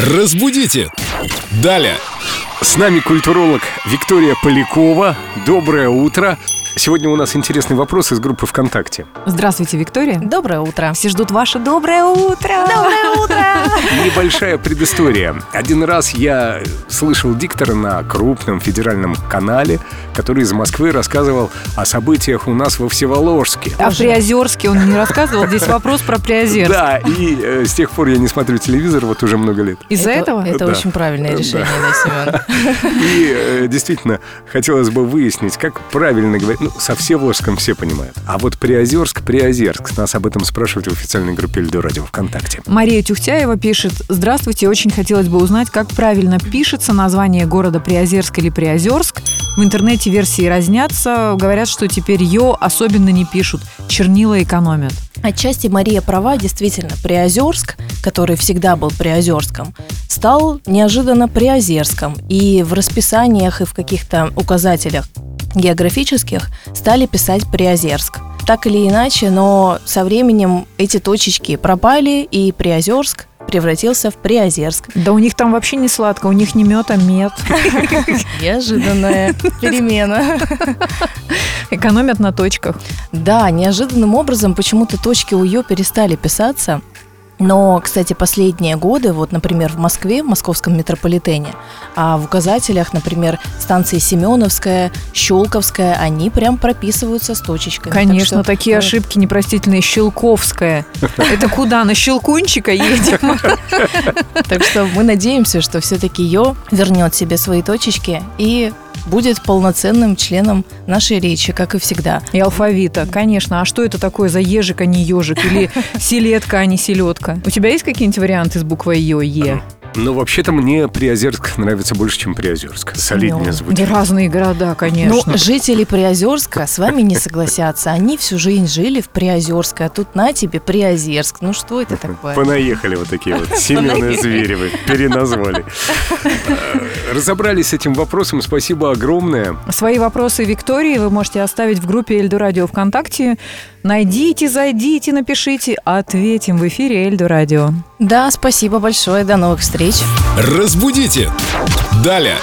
Разбудите! Далее! С нами культуролог Виктория Полякова. Доброе утро. Сегодня у нас интересный вопрос из группы ВКонтакте. Здравствуйте, Виктория. Доброе утро. Все ждут ваше доброе утро. Доброе утро. Небольшая предыстория. Один раз я слышал диктора на крупном федеральном канале, который из Москвы рассказывал о событиях у нас во Всеволожске. А в Приозерске он не рассказывал. Здесь вопрос про Приозерск. Да, и э, с тех пор я не смотрю телевизор вот уже много лет. Из-за Это- этого? Это Да. очень правильное решение, да, Семен? И э, действительно, хотелось бы выяснить, как правильно говорить. Ну, со Всеволожском все понимают. А вот Приозерск, Приозерск. Нас об этом спрашивают в официальной группе Эльдо Радио ВКонтакте. Мария Тюхтяева пишет «Здравствуйте, очень хотелось бы узнать, как правильно пишется название города Приозерск или Приозерск. В интернете версии разнятся. Говорят, что теперь «ё» особенно не пишут. Чернила экономят. Отчасти Мария права, действительно, Приозерск, который всегда был Приозерском, стал неожиданно Приозерском. И в расписаниях и в каких-то указателях географических стали писать Приозерск. Так или иначе, но со временем эти точечки пропали, и Приозерск превратился в Приозерск. Да у них там вообще не сладко, у них не мед, а мед. Неожиданная перемена. Экономят на точках. Да, неожиданным образом почему-то точки у Ё перестали писаться. Но, кстати, последние годы, вот, например, в Москве, в московском метрополитене, а в указателях, например, станции Семеновская, Щелковская, они прям прописываются с точечками. Так Конечно, что, такие э, ошибки непростительные. Щелковская. Это куда? На Щелкунчика едем? Так что мы надеемся, что все-таки Ё вернет себе свои точечки и будет полноценным членом нашей речи, как и всегда. И алфавита, конечно. А что это такое за ежик, а не ежик? Или селедка, а не селедка? У тебя есть какие-нибудь варианты с буквой Ё, Е? Но вообще-то мне Приозерск нравится больше, чем Приозерск. Солиднее Ну, звучит. Да разные города, конечно. Ну, жители Приозерска с вами не согласятся. Они всю жизнь жили в Приозерске, а тут на тебе Приозерск. Ну что это такое? Понаехали вот такие вот Семены Зверевы, переназвали. Э, Разобрались с этим вопросом, спасибо огромное. Свои вопросы Виктории вы можете оставить в группе Эльдо Радио ВКонтакте. Найдите, зайдите, напишите. Ответим в эфире Эльдо Радио. Да, спасибо большое. До новых встреч. Разбудите! Далее!